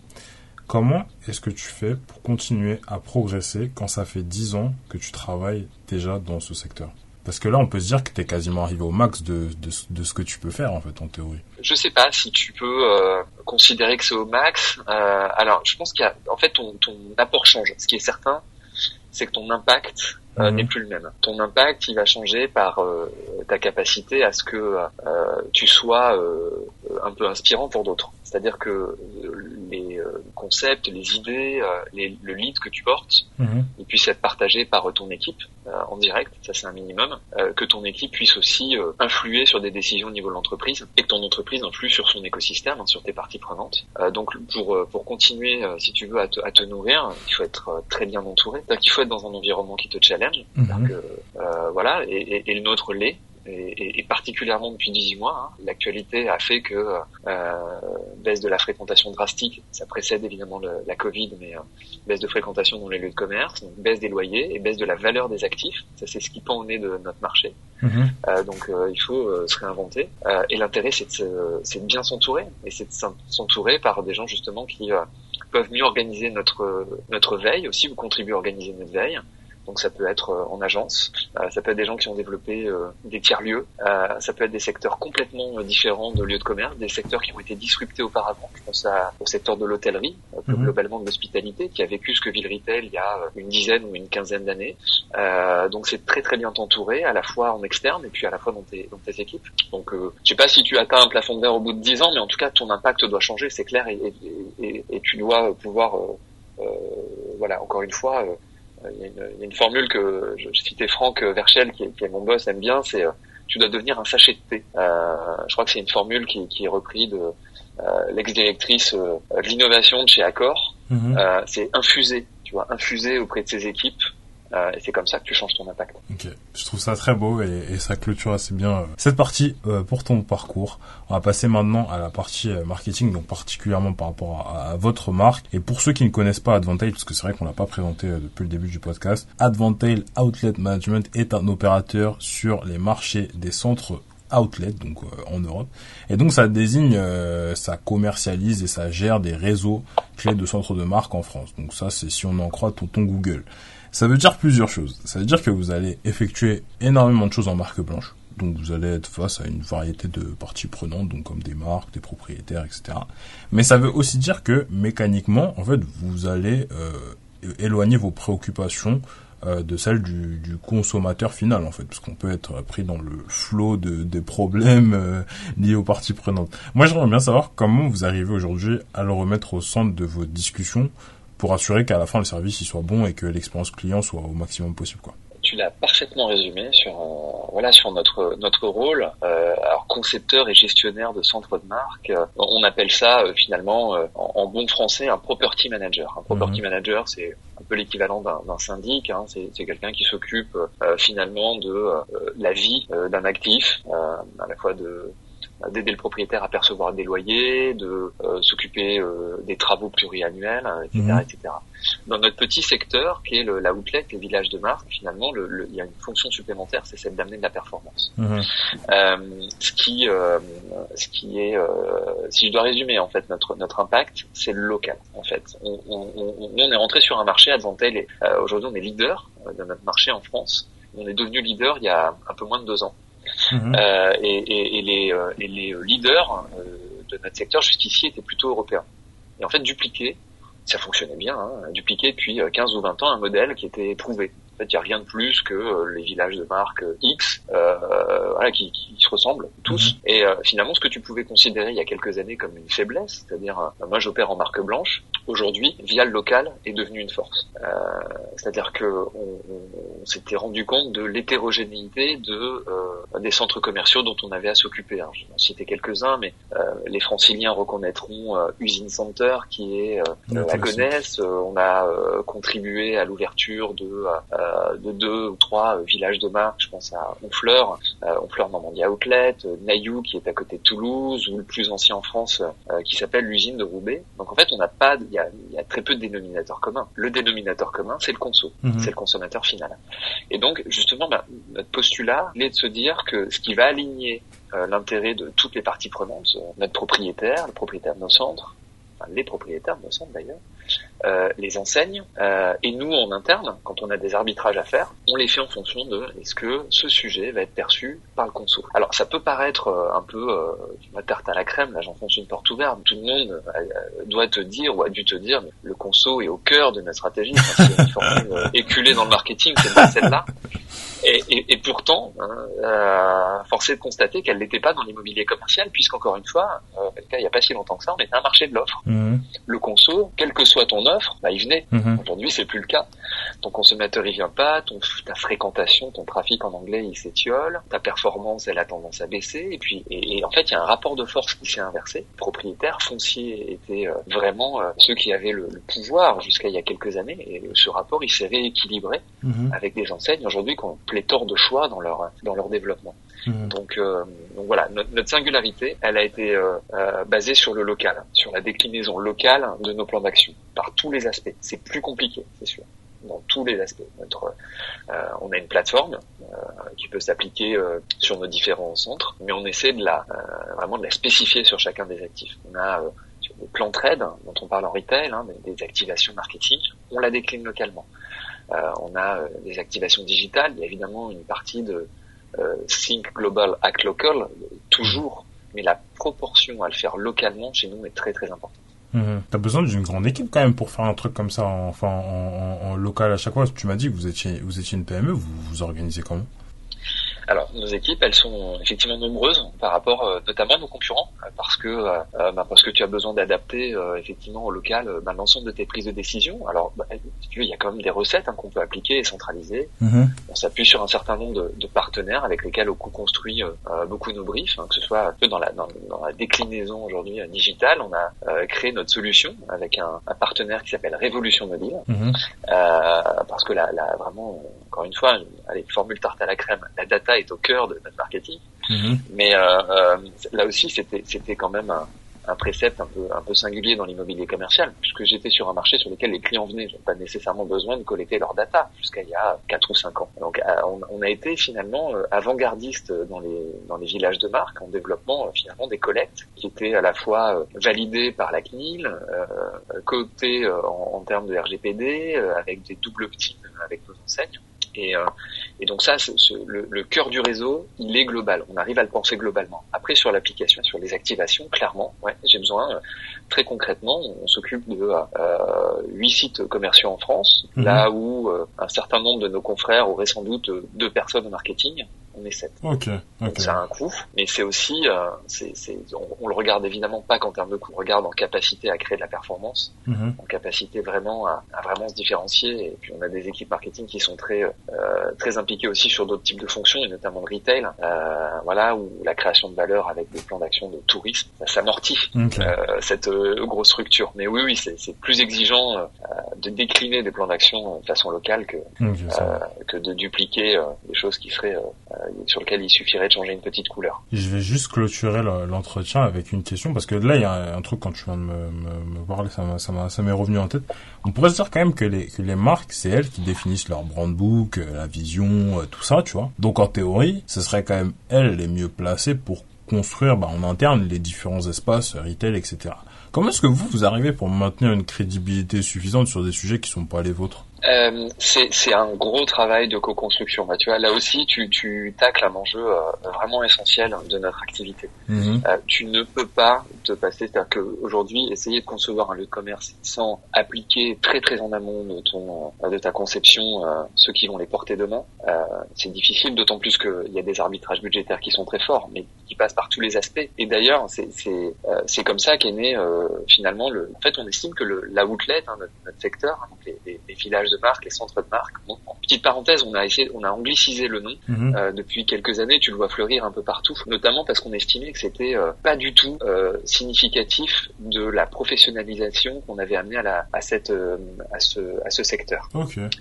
Comment est-ce que tu fais pour continuer à progresser quand ça fait 10 ans que tu travailles déjà dans ce secteur? Parce que là, on peut se dire que tu es quasiment arrivé au max de, ce que tu peux faire, en fait, en théorie. Je sais pas si tu peux euh, considérer que c'est au max. Euh, alors, je pense qu'il fait, ton apport change. Ce qui est certain, c'est que ton impact euh, mhm. n'est plus le même. Ton impact, il va changer par euh, ta capacité à ce que euh, tu sois un peu inspirant pour d'autres. C'est-à-dire que les concepts, les idées, les, le lead que tu portes, mhm. il puisse être partagé par ton équipe en direct, ça c'est un minimum, que ton équipe puisse aussi influer sur des décisions au niveau de l'entreprise et que ton entreprise influe sur son écosystème, hein, sur tes parties prenantes. donc pour pour continuer, si tu veux, à te, à te nourrir, il faut être très bien entouré. Faut être dans un environnement qui te challenge Mhm. Euh, voilà, et, et, le nôtre l'est. Et, et, particulièrement depuis 18 mois, hein, l'actualité a fait que euh, baisse de la fréquentation drastique, ça précède évidemment le, la Covid, mais euh, baisse de fréquentation dans les lieux de commerce, donc baisse des loyers et baisse de la valeur des actifs. Ça, c'est ce qui pend au nez de notre marché. Mhm. Euh, donc, il faut se réinventer. et l'intérêt, c'est de, de, bien s'entourer, et c'est de s'entourer par des gens justement qui peuvent mieux organiser notre notre veille aussi, ou contribuer à organiser notre veille. Donc ça peut être euh, en agence, euh, ça peut être des gens qui ont développé euh, des tiers-lieux, ça peut être des secteurs complètement différents de lieux de commerce, des secteurs qui ont été disruptés auparavant. Je pense à, au secteur de l'hôtellerie, plus mhm. globalement de l'hospitalité, qui a vécu ce que vit le retail il y a une dizaine ou une quinzaine d'années. donc c'est très très bien entouré, à la fois en externe et puis à la fois dans tes, dans tes équipes. Donc je sais pas si tu atteins un plafond de verre au bout de dix ans, mais en tout cas ton impact doit changer, c'est clair, et, et, et, tu dois pouvoir, voilà, encore une fois, il y, a une, une, formule que je citais Franck Verchel, qui est, qui est mon boss, aime bien, c'est euh, tu dois devenir un sachet de thé. Euh, je crois que c'est une formule qui, qui est reprise de euh, l'ex-directrice de l'innovation de chez Accor. Mhm. Euh, c'est infuser, tu vois, infuser auprès de ses équipes euh, et c'est comme ça que tu changes ton impact. Ok, je trouve ça très beau et, et ça clôture assez bien euh, cette partie euh, pour ton parcours. On va passer maintenant à la partie marketing, donc particulièrement par rapport à, votre marque. Et pour ceux qui ne connaissent pas Advantail, parce que c'est vrai qu'on l'a pas présenté depuis le début du podcast, Advantail Outlet Management est un opérateur sur les marchés des centres outlet donc en Europe et donc ça désigne ça commercialise et ça gère des réseaux clés de centres de marque en France donc ça c'est si on en croit ton Google ça veut dire plusieurs choses. Ça veut dire que vous allez effectuer énormément de choses en marque blanche. Donc vous allez être face à une variété de parties prenantes, donc comme des marques, des propriétaires, etc. Mais ça veut aussi dire que mécaniquement, en fait, vous allez euh, éloigner vos préoccupations euh, de celles du, consommateur final, en fait, parce qu'on peut être pris dans le flot de, des problèmes euh, liés aux parties prenantes. Moi, j'aimerais bien savoir comment vous arrivez aujourd'hui à le remettre au centre de vos discussions pour assurer qu'à la fin le service il soit bon et que l'expérience client soit au maximum possible quoi. tu l'as parfaitement résumé sur euh, voilà sur notre notre rôle. Euh, alors concepteur et gestionnaire de centres de marque, euh, on appelle ça finalement en, bon français un property manager. Un property mhm. manager, c'est un peu l'équivalent d'un syndic. Hein. C'est quelqu'un qui s'occupe finalement de la vie d'un actif, à la fois de d'aider le propriétaire à percevoir des loyers, de euh, s'occuper euh, des travaux pluriannuels, etc., mhm. etc. Dans notre petit secteur, qui est le, la outlet, les villages de marque, finalement, le, il y a une fonction supplémentaire, c'est celle d'amener de la performance. Mhm. Euh, ce qui, euh, ce qui est, si je dois résumer en fait notre notre impact, c'est le local. En fait, on, on, on, on est rentré sur un marché à Zantel et aujourd'hui on est leader de notre marché en France. On est devenu leader il y a un peu moins de deux ans. Mhm. Euh, et, et, les, euh, et, les, leaders euh, de notre secteur jusqu'ici étaient plutôt européens. Et en fait, dupliquer, ça fonctionnait bien, hein, dupliquer depuis 15 ou 20 ans un modèle qui était éprouvé. En fait, il n'y a rien de plus que euh, les villages de marque euh, X, euh, voilà, qui, qui, se ressemblent tous. Mhm. Et finalement, ce que tu pouvais considérer il y a quelques années comme une faiblesse, c'est-à-dire, moi j'opère en marque blanche, aujourd'hui, via le local, est devenu une force. c'est-à-dire que on, on, s'était rendu compte de l'hétérogénéité de des centres commerciaux dont on avait à s'occuper. Je vais en citer quelques-uns, mais les franciliens reconnaîtront Usine Center, qui est la Gonesse. on a contribué à l'ouverture de euh, de deux ou trois villages de marque. Je pense à Honfleur, euh, Honfleur Normandie Outlet, euh, Naïou qui est à côté de Toulouse, ou le plus ancien en France qui s'appelle l'usine de Roubaix. Donc en fait, on n'a pas, il y a, y a, très peu de dénominateurs communs. Le dénominateur commun, c'est le conso, mhm. c'est le consommateur final. Et donc justement, bah, notre postulat est de se dire que ce qui va aligner l'intérêt de toutes les parties prenantes, notre propriétaire, le propriétaire de nos centres, enfin, les propriétaires de nos centres d'ailleurs, euh, les enseignes euh, et nous en interne, quand on a des arbitrages à faire, on les fait en fonction de est-ce que ce sujet va être perçu par le conso. Alors ça peut paraître euh, un peu euh, ma tarte à la crème, là j'enfonce une porte ouverte. Tout le monde doit te dire ou a dû te dire mais le conso est au cœur de notre stratégie. Enfin, c'est une formule éculée dans le marketing, c'est pas celle-là. Et, et, et, pourtant, hein, euh, forcé de constater qu'elle n'était pas dans l'immobilier commercial, puisqu'encore une fois, euh, il n'y a pas si longtemps que ça, on était un marché de l'offre. Mmh. Le conso, quel que soit ton offre, bah, il venait. Mmh. Aujourd'hui, c'est plus le cas. Ton consommateur, il vient pas, ton, ta fréquentation, ton trafic en anglais, il s'étiole, ta performance, elle a tendance à baisser, et puis, et, en fait, il y a un rapport de force qui s'est inversé. Propriétaires, fonciers étaient euh, vraiment euh, ceux qui avaient le, le pouvoir jusqu'à il y a quelques années, et ce rapport, il s'est rééquilibré mmh. avec des enseignes aujourd'hui qu'on pléthore de choix dans leur dans leur développement. Mmh. Donc, euh, donc voilà, notre, notre, singularité, elle a été euh, euh, basée sur le local, sur la déclinaison locale de nos plans d'action, par tous les aspects. C'est plus compliqué, c'est sûr, dans tous les aspects. Euh, on a une plateforme euh, qui peut s'appliquer sur nos différents centres, mais on essaie de la vraiment de la spécifier sur chacun des actifs. On a des plans trade dont on parle en retail, hein, des, activations marketing, on la décline localement. Euh, on a euh, des activations digitales. Il y a évidemment une partie de euh, Think Global, Act Local, toujours, mais la proportion à le faire localement chez nous est très très importante. Mmh. T'as besoin d'une grande équipe quand même pour faire un truc comme ça, enfin en, en, local à chaque fois. Tu m'as dit que vous étiez, vous étiez une PME, vous vous organisez comment? Alors, nos équipes, elles sont effectivement nombreuses par rapport euh, notamment à nos concurrents, euh, parce que euh, bah, parce que tu as besoin d'adapter effectivement au local bah, l'ensemble de tes prises de décision. Alors, bah, si tu veux, il y a quand même des recettes hein, qu'on peut appliquer et centraliser. Mm-hmm. On s'appuie sur un certain nombre de, de, partenaires avec lesquels on co-construit beaucoup nos briefs, hein, que ce soit un peu dans la, dans, dans la déclinaison aujourd'hui digitale. On a créé notre solution avec un, un partenaire qui s'appelle Révolution Mobile, mm-hmm. parce que là, là, vraiment, encore une fois, allez, formule tarte à la crème, la data est au cœur de notre marketing. Mhm. Mais euh, euh, là aussi, c'était c'était quand même un, un, précepte un peu un peu singulier dans l'immobilier commercial, puisque j'étais sur un marché sur lequel les clients venaient, n'ont pas nécessairement besoin de collecter leur data jusqu'à il y a quatre ou cinq ans. Donc euh, on, on a été finalement avant-gardiste dans les dans les villages de marque en développement finalement des collectes qui étaient à la fois validées par la CNIL, euh, cotées en, en, termes de RGPD, avec des doubles opt avec nos enseignes. Et, euh, et donc ça, le, le, cœur du réseau, il est global. On arrive à le penser globalement. Après, sur l'application, sur les activations, clairement, ouais, j'ai besoin, euh, très concrètement, on s'occupe de euh, huit sites commerciaux en France, mhm. là où euh, un certain nombre de nos confrères auraient sans doute deux personnes au marketing. On est 7. Ok. Donc ça a un coût, mais c'est aussi, euh, c'est, on, on, le regarde évidemment pas qu'en termes de coût, on regarde en capacité à créer de la performance, Mhm. en capacité vraiment à, à vraiment se différencier. Et puis on a des équipes marketing qui sont très euh, très impliquées aussi sur d'autres types de fonctions, et notamment de retail, euh, voilà, où la création de valeur avec des plans d'action de tourisme, ça s'amortit Ok. euh, cette euh, grosse structure. Mais oui, oui, c'est, plus exigeant euh, de décliner des plans d'action de façon locale que euh, que de dupliquer des choses qui seraient sur lesquelles il suffirait de changer une petite couleur. Je vais juste clôturer le- l'entretien avec une question parce que là il y a un truc quand tu viens de me, me, me parler ça m'est revenu en tête. On pourrait se dire quand même que les que les marques c'est elles qui définissent leur brand book, euh, la vision, euh, tout ça, tu vois. Donc en théorie, ce serait quand même elles les mieux placées pour construire bah, en interne les différents espaces retail, etc. Comment est-ce que vous vous arrivez pour maintenir une crédibilité suffisante sur des sujets qui sont pas les vôtres? Euh, c'est un gros travail de co-construction. Bah, tu vois, là aussi, tu, tu tacles un enjeu euh, vraiment essentiel de notre activité. Mhm. Euh, tu ne peux pas te passer, c'est-à-dire qu'aujourd'hui, essayer de concevoir un lieu de commerce sans appliquer très très en amont de ton euh, de ta conception ceux qui vont les porter demain, euh, c'est difficile, d'autant plus qu'il y a des arbitrages budgétaires qui sont très forts, mais qui passent par tous les aspects. Et d'ailleurs, c'est c'est euh, comme ça qu'est né euh, finalement le. En fait, on estime que le la outlet, hein, notre, notre secteur, hein, donc les, les, les villages de marque, les centres de marque. Bon, petite parenthèse, on a essayé, on a anglicisé le nom Mhm. euh, depuis quelques années, tu le vois fleurir un peu partout, notamment parce qu'on estimait que c'était euh, pas du tout euh, significatif de la professionnalisation qu'on avait amené à, la, à, cette, euh, à, ce, à ce secteur.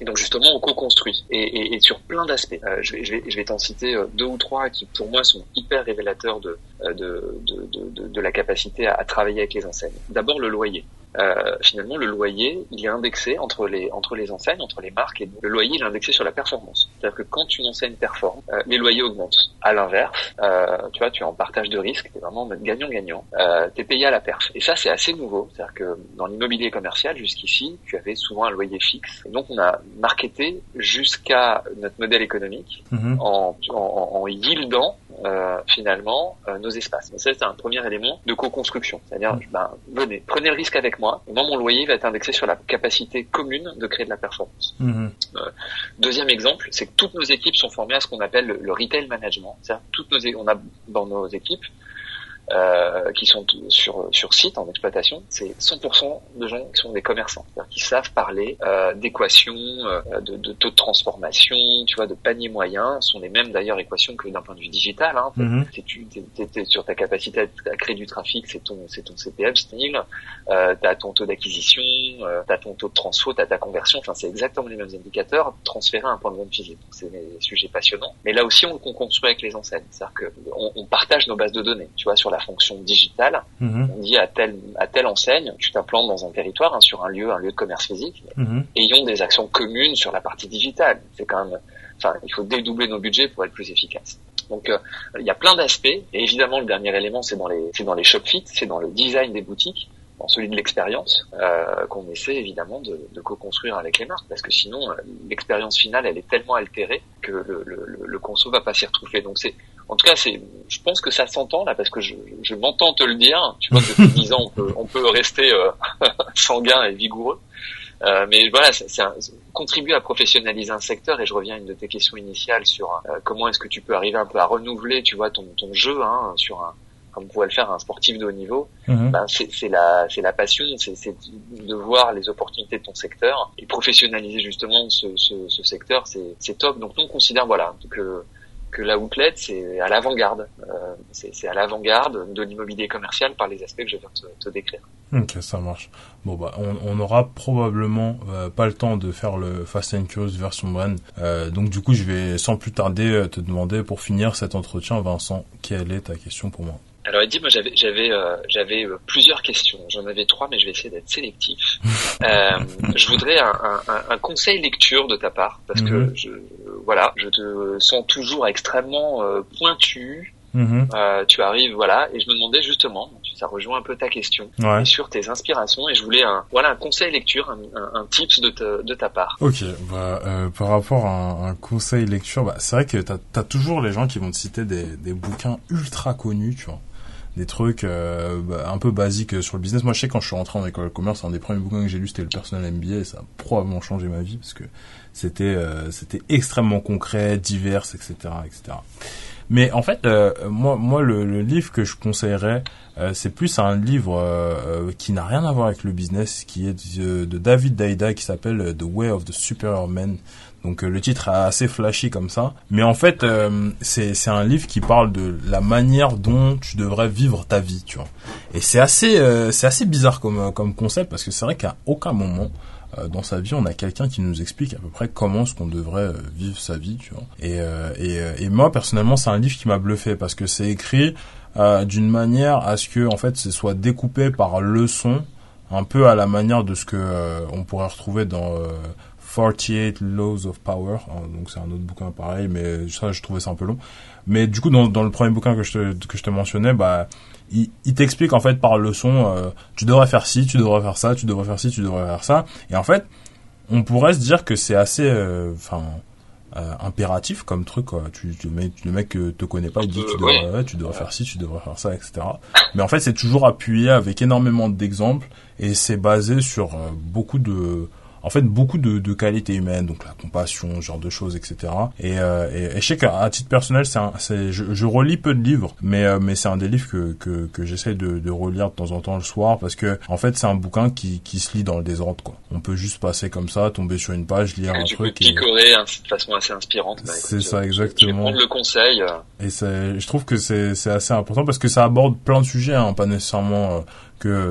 Et donc justement, on co-construit et, et, et sur plein d'aspects. Je vais, je vais, je vais t'en citer deux ou trois qui pour moi sont hyper révélateurs de, de, de, de, de, de la capacité à, à travailler avec les enseignes. D'abord le loyer. Euh, finalement, le loyer, il est indexé entre les entre les enseignes, entre les marques. Et le loyer, il est indexé sur la performance. C'est-à-dire que quand une enseigne performe, euh, les loyers augmentent. À l'inverse, euh, tu vois, tu es en partage de risque, t'es vraiment en mode gagnant-gagnant. Euh, t'es payé à la perf. Et ça, c'est assez nouveau. C'est-à-dire que dans l'immobilier commercial, jusqu'ici, tu avais souvent un loyer fixe. Et donc, on a marketé jusqu'à notre modèle économique Mhm. en, en, en yieldant euh, finalement euh, nos espaces. Donc ça, c'est un premier élément de co-construction. C'est-à-dire, ben, venez, prenez le risque avec moi. Et moi, mon loyer va être indexé sur la capacité commune de créer de la performance. Mhm. Deuxième exemple, c'est que toutes nos équipes sont formées à ce qu'on appelle le, le retail management. C'est-à-dire toutes nos, on a dans nos équipes euh, qui sont sur sur site en exploitation, c'est 100% de gens qui sont des commerçants, c'est-à-dire qui savent parler euh, d'équations, euh, de, de taux de transformation, tu vois, de panier moyen, sont les mêmes d'ailleurs équations que d'un point de vue digital. Hein. Mhm. Si tu sur ta capacité à, à créer du trafic, c'est ton c'est ton CPM style, euh, t'as ton taux d'acquisition, euh, t'as ton taux de transfo, t'as ta conversion, enfin c'est exactement les mêmes indicateurs transférés à un point de vente physique. C'est des sujets passionnants. Mais là aussi on, on construit avec les enseignes, c'est-à-dire que on, on partage nos bases de données, tu vois, sur la fonction digitale. Mhm. On dit à telle à telle enseigne, tu t'implantes dans un territoire, hein, sur un lieu, un lieu de commerce physique, Mhm. ayons des actions communes sur la partie digitale. C'est quand même, enfin, il faut dédoubler nos budgets pour être plus efficace. Donc, euh, il y a plein d'aspects. Et évidemment, le dernier élément, c'est dans les, c'est dans les shop fit, c'est dans le design des boutiques, dans celui de l'expérience, euh, qu'on essaie évidemment de, de co-construire avec les marques, parce que sinon, euh, l'expérience finale, elle est tellement altérée que le, le, le, le conso va pas s'y retrouver. Donc, c'est, en tout cas, c'est, je pense que ça s'entend là, parce que je, je m'entends te le dire. Tu vois depuis 10 ans, on peut, on peut rester euh, sanguin et vigoureux. Euh, mais voilà, un- contribuer à professionnaliser un secteur et je reviens à une de tes questions initiales sur euh, comment est-ce que tu peux arriver un peu à renouveler, tu vois, ton, ton jeu hein, sur un comme pourrait le faire un sportif de haut niveau. Mhm. Ben, c'est c'est la c'est la passion, c'est c'est de voir les opportunités de ton secteur et professionnaliser justement ce, ce, ce secteur, c'est c'est top. Donc nous on considère voilà que que la outlet c'est à l'avant-garde, euh, c'est à l'avant-garde de l'immobilier commercial par les aspects que je viens de te, te décrire. Ok, ça marche. Bon bah, on, on aura probablement euh, pas le temps de faire le Fast and Curious version brand. Euh, donc du coup, je vais sans plus tarder euh, te demander pour finir cet entretien, Vincent, quelle est ta question pour moi? Alors Eddie, moi j'avais j'avais euh, j'avais euh, plusieurs questions. J'en avais trois, mais je vais essayer d'être sélectif. Euh, je voudrais un, un, un- conseil lecture de ta part parce que Mhm. je voilà, je te sens toujours extrêmement euh, pointu. Mhm. Tu arrives voilà, et je me demandais justement, ça rejoint un peu ta question Ouais. sur tes inspirations et je voulais un voilà un conseil lecture, un, tips de ta, de ta part. Ok, bah, par rapport à un, un conseil lecture, bah, c'est vrai que t'as as toujours les gens qui vont te citer des, des bouquins ultra connus, tu vois. Des trucs bah, un peu basiques sur le business. Moi, je sais quand je suis rentré en école de commerce, un des premiers bouquins que j'ai lu, c'était le personnel MBA, et ça a probablement changé ma vie parce que c'était c'était extrêmement concret, divers, etc., etc. Mais en fait, euh, moi, moi, le, livre que je conseillerais, euh, c'est plus un livre euh, qui n'a rien à voir avec le business, qui est de, David Daida, qui s'appelle The Way of the Superior Man. Donc le titre est assez flashy comme ça, mais en fait c'est c'est un livre qui parle de la manière dont tu devrais vivre ta vie, tu vois. Et c'est assez c'est assez bizarre comme comme concept parce que c'est vrai qu'à aucun moment euh, dans sa vie, on a quelqu'un qui nous explique à peu près comment est-ce qu'on devrait euh, vivre sa vie, tu vois. Et, euh, et, et moi, personnellement, c'est un livre qui m'a bluffé parce que c'est écrit d'une manière à ce que, en fait, ce soit découpé par leçons, un peu à la manière de ce que on pourrait retrouver dans 48 Laws of Power. Hein, donc c'est un autre bouquin pareil, mais ça, je trouvais ça un peu long. Mais du coup, dans, dans le premier bouquin que je te, que je te mentionnais, bah il, il t'explique en fait par leçon, euh, tu devrais faire ci, tu devrais faire ça, tu devrais faire ci, tu devrais faire ça. Et en fait, on pourrait se dire que c'est assez, euh, enfin, euh, impératif comme truc. Quoi. Tu, tu, le mec te connaît pas, il dit tu devrais, tu devrais faire ci, tu devrais faire ça, etc. Mais en fait, c'est toujours appuyé avec énormément d'exemples et c'est basé sur beaucoup de en fait beaucoup de, de qualités humaines, donc la compassion, ce genre de choses, etc. Et, euh, et, et je sais qu'à titre personnel, c'est, c'est je, je, relis peu de livres, mais euh, mais c'est un des livres que que, que j'essaie de, de relire de temps en temps le soir parce que en fait c'est un bouquin qui qui se lit dans le désordre quoi. On peut juste passer comme ça, tomber sur une page, lire un tu truc. Peux picorer hein, de façon assez inspirante. Bah, c'est ça exactement. Je vais prendre le conseil. Euh. Et c'est, je trouve que c'est c'est assez important parce que ça aborde plein de sujets, hein, pas nécessairement euh,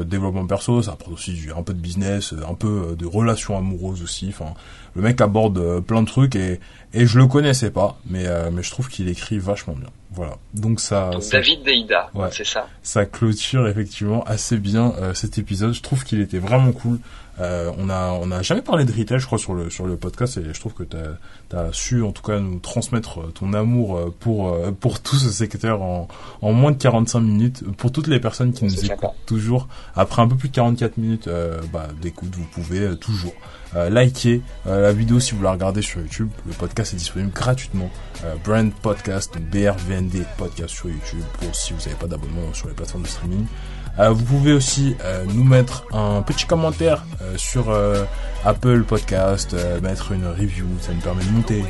développement perso, ça apporte aussi un peu de business, euh, un peu euh, de relations amoureuses aussi. Enfin, le mec aborde euh, plein de trucs et et je le connaissais pas, mais mais je trouve qu'il écrit vachement bien. Voilà. Donc ça. David Deida, ouais, c'est ça? Ça clôture effectivement assez bien cet épisode. Je trouve qu'il était vraiment cool. Euh, on a on a jamais parlé de retail, je crois, sur le sur le podcast, et je trouve que tu as, su en tout cas nous transmettre euh, ton amour euh, pour pour tout ce secteur en en moins de 45 minutes. Pour toutes les personnes qui nous écoutent toujours après un peu plus de 44 minutes bah, d'écoute, vous pouvez toujours liker la vidéo si vous la regardez sur YouTube. Le podcast est disponible gratuitement. Brand Podcast, BRVND Podcast sur YouTube pour si vous n'avez pas d'abonnement sur les plateformes de streaming. Euh, vous pouvez aussi euh, nous mettre un petit commentaire euh, sur Apple Podcast, mettre une review, ça nous permet de monter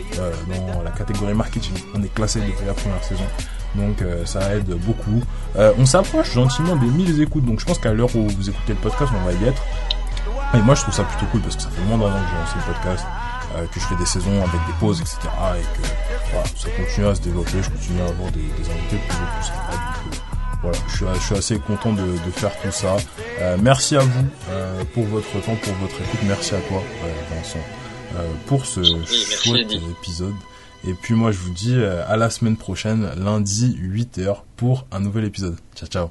dans la catégorie marketing. On est classé depuis la première saison. Donc ça aide beaucoup. on s'approche gentiment des 1000 écoutes, donc je pense qu'à l'heure où vous écoutez le podcast, on va y être. Et moi je trouve ça plutôt cool parce que ça fait moins d'un an que j'ai lancé le podcast, que je fais des saisons avec des pauses, etc. Et que voilà, ça continue à se développer, je continue à avoir des, des invités de plus en plus voilà, je suis, je suis assez content de, de faire tout ça. Euh, merci à vous euh, pour votre temps, pour votre écoute. Merci à toi, euh, Vincent, euh, pour ce chouette épisode. Et puis moi, je vous dis euh, à la semaine prochaine, lundi 8h, pour un nouvel épisode. Ciao, ciao.